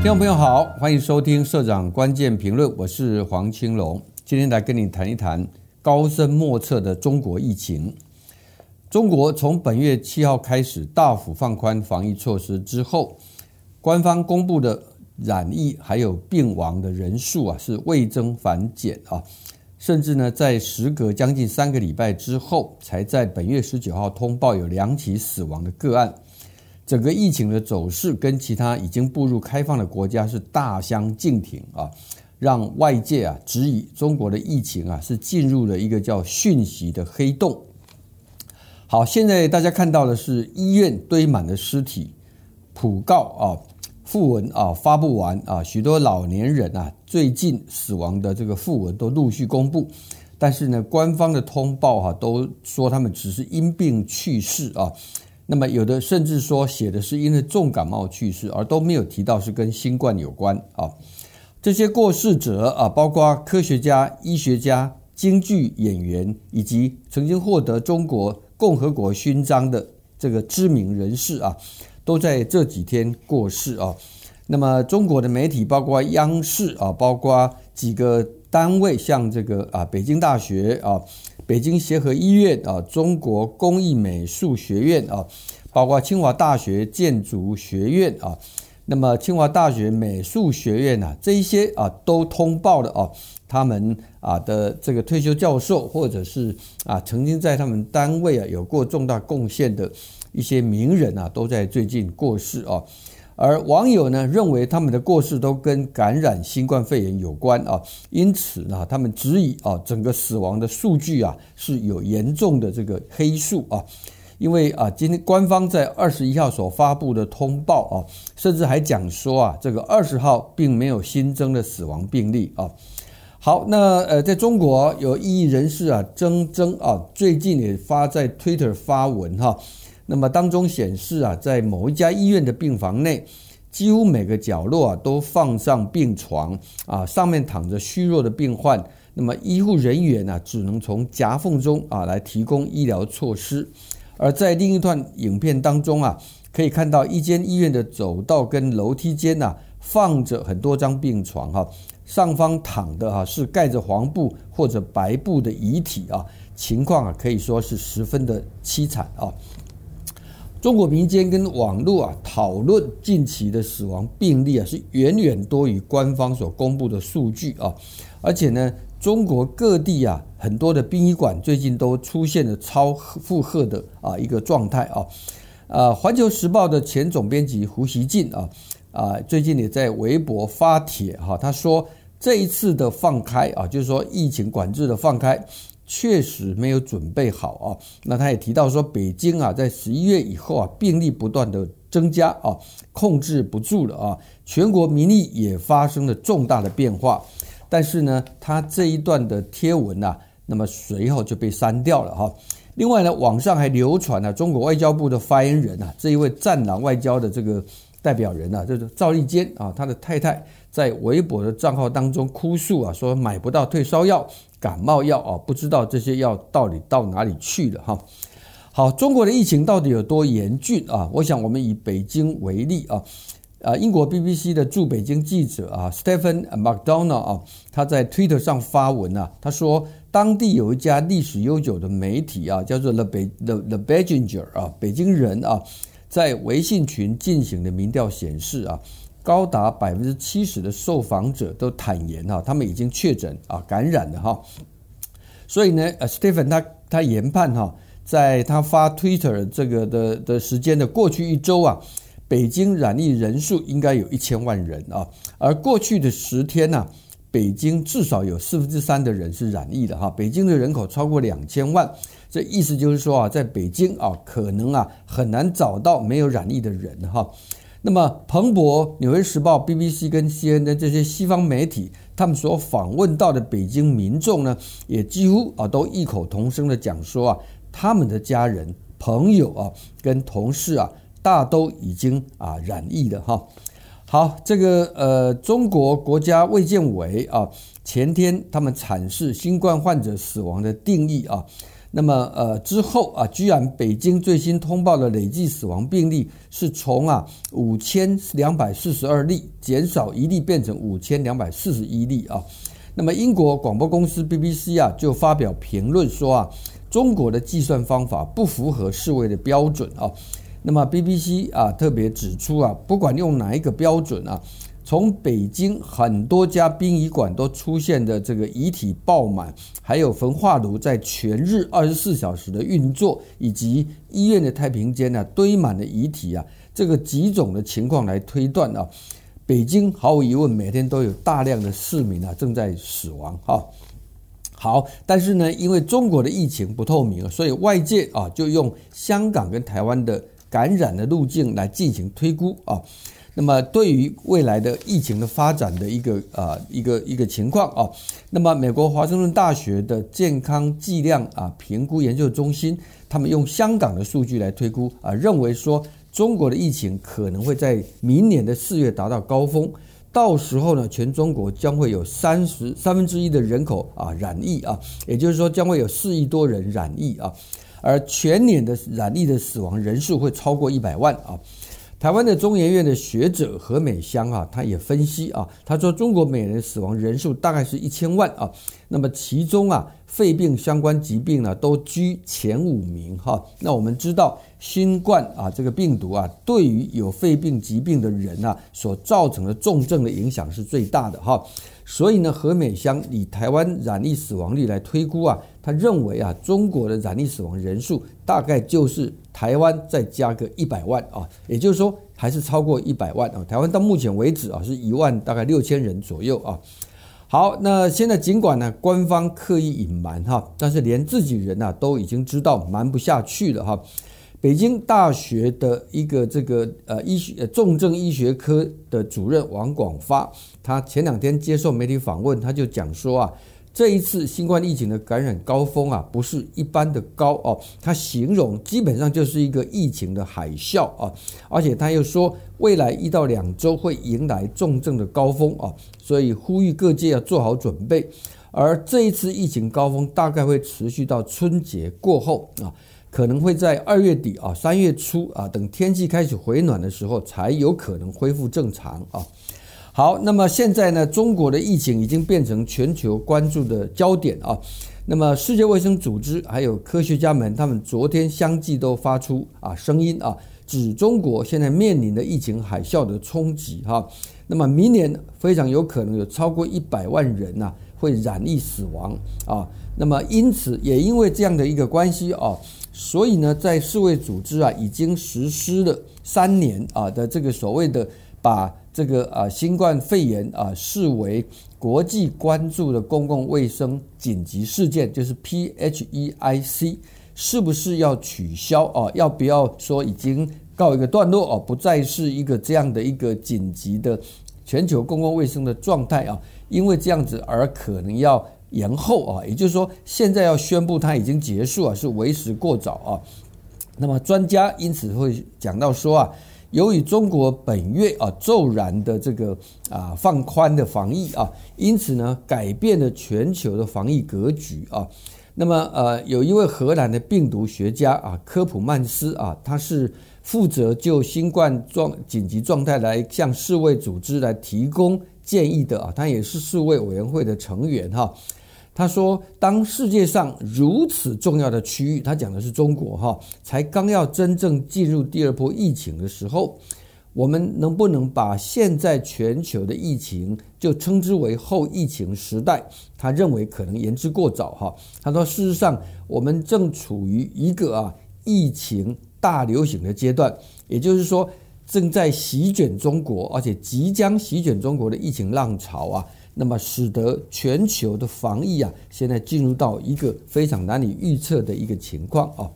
听众朋友好，欢迎收听社长关键评论，我是黄青龙，今天来跟你谈一谈高深莫测的中国疫情。中国从本月七号开始大幅放宽防疫措施之后，官方公布的染疫还有病亡的人数啊是未增反减啊，甚至呢在时隔将近三个礼拜之后，才在本月十九号通报有两起死亡的个案。整个疫情的走势跟其他已经步入开放的国家是大相径庭啊，让外界啊质疑中国的疫情啊是进入了一个叫讯息的黑洞。好，现在大家看到的是医院堆满了尸体，普告啊，訃文啊发布完啊，许多老年人啊最近死亡的这个訃文都陆续公布，但是呢，官方的通报哈都说他们只是因病去世啊，那么有的甚至说写的是因为重感冒去世，而都没有提到是跟新冠有关啊。这些过世者啊，包括科学家、医学家、京剧演员以及曾经获得中国。共和国勋章的这个知名人士啊，都在这几天过世啊。那么中国的媒体，包括央视啊，包括几个单位，像这个啊，北京大学啊，北京协和医院啊，中国工艺美术学院啊，包括清华大学建筑学院啊。那么清华大学美术学院呐，这一些啊都通报了啊，他们啊的这个退休教授，或者是啊曾经在他们单位啊有过重大贡献的一些名人啊，都在最近过世啊。而网友呢认为他们的过世都跟感染新冠肺炎有关啊，因此呢，他们质疑啊整个死亡的数据啊是有严重的这个黑数啊。因为啊，今天官方在二十一号所发布的通报啊，甚至还讲说啊，这个二十号并没有新增的死亡病例啊。好，那呃，在中国有异议人士啊，铮铮啊，最近也发在 Twitter 发文哈，那么当中显示啊，在某一家医院的病房内，几乎每个角落啊都放上病床啊，上面躺着虚弱的病患，那么医护人员呢，只能从夹缝中啊来提供医疗措施。而在另一段影片当中啊，可以看到一间医院的走道跟楼梯间呐，放着很多张病床哈，上方躺的哈是盖着黄布或者白布的遗体啊，情况啊可以说是十分的凄惨啊。中国民间跟网络啊讨论近期的死亡病例啊，是远远多于官方所公布的数据啊，而且呢。中国各地啊，很多的殡仪馆最近都出现了超负荷的啊一个状态啊。呃，《环球时报》的前总编辑胡锡进啊啊，最近也在微博发帖哈，他说这一次的放开啊，就是说疫情管制的放开，确实没有准备好啊。那他也提到说，北京啊，在十一月以后啊，病例不断的增加啊，控制不住了啊，全国民意也发生了重大的变化。但是呢，他这一段的贴文呐、啊，那么随后就被删掉了哈。另外呢，网上还流传了、啊、中国外交部的发言人啊，这一位战狼外交的这个代表人啊，就是赵立坚啊，他的太太在微博的账号当中哭诉啊，说买不到退烧药、感冒药啊，不知道这些药到底到哪里去了哈。好，中国的疫情到底有多严峻啊？我想我们以北京为例啊。啊，英国 BBC 的驻北京记者啊，Stephen McDonald 啊，他在 Twitter 上发文啊，他说当地有一家历史悠久的媒体啊，叫做 The The The Beijinger 啊，北京人啊，在微信群进行的民调显示啊，高达百分之七十的受访者都坦言哈，他们已经确诊啊感染了哈，所以呢，呃，Stephen 他他研判哈，在他发 Twitter 这个的的时间的过去一周啊。北京染疫人数应该有一千万人啊，而过去的十天呢，北京至少有四分之三的人是染疫的哈。北京的人口超过两千万，这意思就是说啊，在北京啊，可能啊很难找到没有染疫的人哈。那么，彭博、纽约时报、BBC 跟 CNN 这些西方媒体，他们所访问到的北京民众呢，也几乎啊都异口同声的讲说啊，他们的家人、朋友啊跟同事啊。大都已经啊染疫了哈，好，这个呃，中国国家卫健委啊，前天他们阐释新冠患者死亡的定义啊，那么呃之后啊，居然北京最新通报的累计死亡病例是从啊五千两百四十二例减少一例变成五千两百四十一例啊。那么英国广播公司 BBC 啊就发表评论说啊，中国的计算方法不符合世卫的标准啊。那么 BBC 啊特别指出啊，不管用哪一个标准啊。从北京很多家殡仪馆都出现的这个遗体爆满，还有焚化炉在全日二十四小时的运作，以及医院的太平间呢堆满了遗体啊，这个几种的情况来推断啊，北京毫无疑问每天都有大量的市民啊正在死亡哈。好，但是呢，因为中国的疫情不透明，所以外界啊就用香港跟台湾的感染的路径来进行推估啊。那么，对于未来的疫情的发展的一个啊、一个一个情况啊，那么美国华盛顿大学的健康剂量啊评估研究中心，他们用香港的数据来推估啊，认为说中国的疫情可能会在明年的四月达到高峰，到时候呢，全中国将会有三十三分之一的人口啊染疫啊，也就是说将会有四亿多人染疫啊，而全年的染疫的死亡人数会超过一百万啊。台湾的中研院的学者何美香啊，她也分析啊，她说中国每年死亡人数大概是一千万啊，那么其中啊，肺病相关疾病呢都居前五名哈。那我们知道新冠啊这个病毒啊，对于有肺病疾病的人啊所造成的重症的影响是最大的哈。所以呢，何美香以台湾染疫死亡率来推估啊，他认为啊，中国的染疫死亡人数大概就是。台湾再加个一百万啊，也就是说还是超过一百万啊。台湾到目前为止啊是一万大概六千人左右啊。好，那现在尽管呢官方刻意隐瞒哈，但是连自己人呐都已经知道瞒不下去了哈。北京大学的一个这个呃医学重症医学科的主任王广发，他前两天接受媒体访问，他就讲说啊。这一次新冠疫情的感染高峰啊，不是一般的高哦，他形容基本上就是一个疫情的海啸啊，而且他又说未来一到两周会迎来重症的高峰啊，所以呼吁各界要做好准备。而这一次疫情高峰大概会持续到春节过后啊，可能会在二月底啊、三月初啊，等天气开始回暖的时候才有可能恢复正常啊。好，那么现在呢，中国的疫情已经变成全球关注的焦点啊。那么世界卫生组织还有科学家们，他们昨天相继都发出啊声音啊，指中国现在面临的疫情海啸的冲击哈。那么明年非常有可能有超过一百万人呐会染疫死亡啊。那么因此也因为这样的一个关系啊，所以呢，在世卫组织啊已经实施了三年啊的这个所谓的把。这个啊，新冠肺炎啊，视为国际关注的公共卫生紧急事件，就是 PHEIC，是不是要取消啊？要不要说已经告一个段落啊？不再是一个这样的一个紧急的全球公共卫生的状态啊？因为这样子而可能要延后啊？也就是说，现在要宣布它已经结束啊，是为时过早啊。那么专家因此会讲到说啊。由于中国本月啊骤然的这个啊放宽的防疫啊，因此呢改变了全球的防疫格局啊。那么呃，有一位荷兰的病毒学家啊科普曼斯啊，他是负责就新冠状紧急状态来向世卫组织来提供建议的啊，他也是世卫委员会的成员哈。他说：“当世界上如此重要的区域，他讲的是中国哈，才刚要真正进入第二波疫情的时候，我们能不能把现在全球的疫情就称之为后疫情时代？他认为可能言之过早哈。他说，事实上，我们正处于一个啊疫情大流行的阶段，也就是说，正在席卷中国，而且即将席卷中国的疫情浪潮啊。”那么使得全球的防疫啊，现在进入到一个非常难以预测的一个情况啊。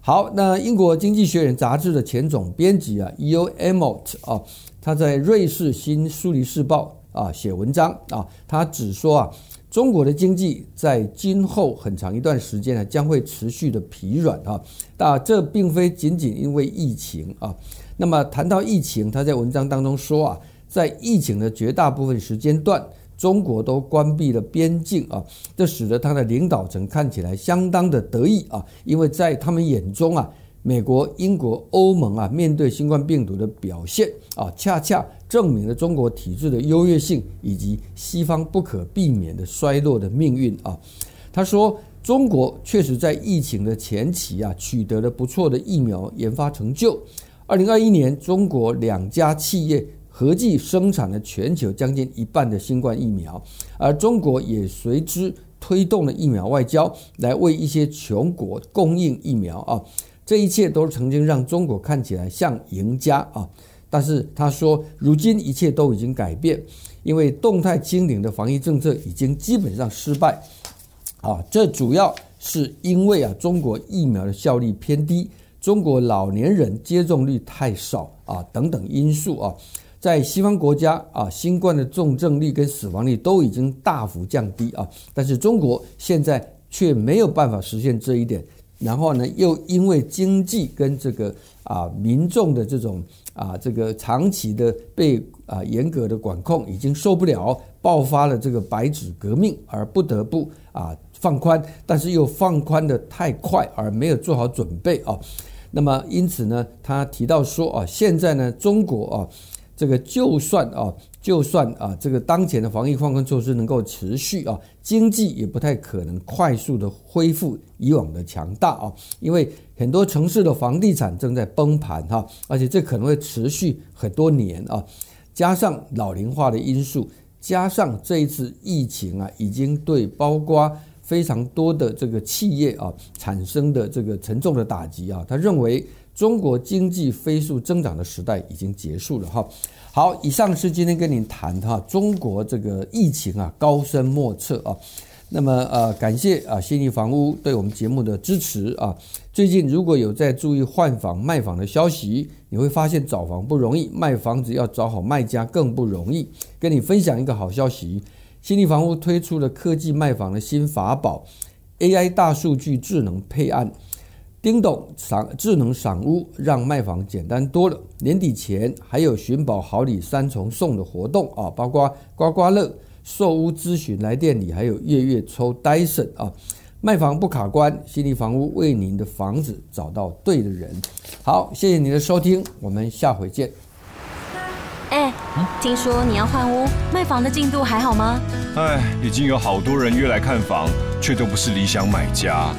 好，那英国经济学人杂志的前总编辑啊，E.O. Emmott 啊，他在瑞士新苏黎世报啊写文章啊，他只说啊，中国的经济在今后很长一段时间呢，将会持续的疲软啊。但这并非仅仅因为疫情啊。那么谈到疫情，他在文章当中说啊，在疫情的绝大部分时间段。中国都关闭了边境啊，这使得他的领导层看起来相当的得意啊，因为在他们眼中啊，美国、英国、欧盟啊，面对新冠病毒的表现啊，恰恰证明了中国体制的优越性以及西方不可避免的衰落的命运啊。他说，中国确实在疫情的前期啊，取得了不错的疫苗研发成就。二零二一年，中国两家企业。合计生产了全球将近一半的新冠疫苗，而中国也随之推动了疫苗外交，来为一些穷国供应疫苗啊。这一切都曾经让中国看起来像赢家啊。但是他说，如今一切都已经改变，因为动态清零的防疫政策已经基本上失败啊。这主要是因为啊，中国疫苗的效率偏低，中国老年人接种率太少啊，等等因素啊。在西方国家啊，新冠的重症率跟死亡率都已经大幅降低啊，但是中国现在却没有办法实现这一点。然后呢，又因为经济跟这个啊民众的这种啊这个长期的被啊严格的管控，已经受不了，爆发了这个白纸革命，而不得不啊放宽，但是又放宽得太快，而没有做好准备啊。那么因此呢，他提到说啊，现在呢，中国啊。这个就算啊，就算啊，这个当前的防疫放宽措施能够持续啊，经济也不太可能快速的恢复以往的强大啊，因为很多城市的房地产正在崩盘哈，而且这可能会持续很多年啊，加上老龄化的因素，加上这一次疫情啊，已经对包括非常多的这个企业啊产生的这个沉重的打击啊，他认为。中国经济飞速增长的时代已经结束了哈。好，以上是今天跟您谈的哈中国这个疫情啊高深莫测啊。那么呃，感谢啊新力房屋对我们节目的支持啊。最近如果有在注意换房卖房的消息，你会发现找房不容易，卖房子要找好卖家更不容易。跟你分享一个好消息，新力房屋推出了科技卖房的新法宝 ——AI 大数据智能配案。叮咚赏智能赏屋，让卖房简单多了。年底前还有寻宝好礼三重送的活动啊，包括刮刮乐、售屋咨询来店里，还有月月抽 Dyson 啊。卖房不卡关，心理房屋为您的房子找到对的人。好，谢谢你的收听，我们下回见。哎，听说你要换屋，卖房的进度还好吗？哎，已经有好多人约来看房，却都不是理想买家。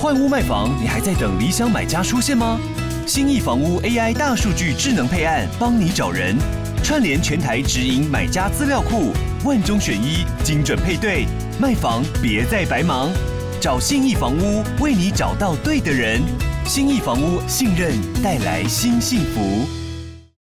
换屋卖房，你还在等理想买家出现吗？新义房屋 AI 大数据智能配案，帮你找人，串联全台直营买家资料库，万中选一，精准配对，卖房别再白忙，找信义房屋为你找到对的人。信义房屋信任带来新幸福。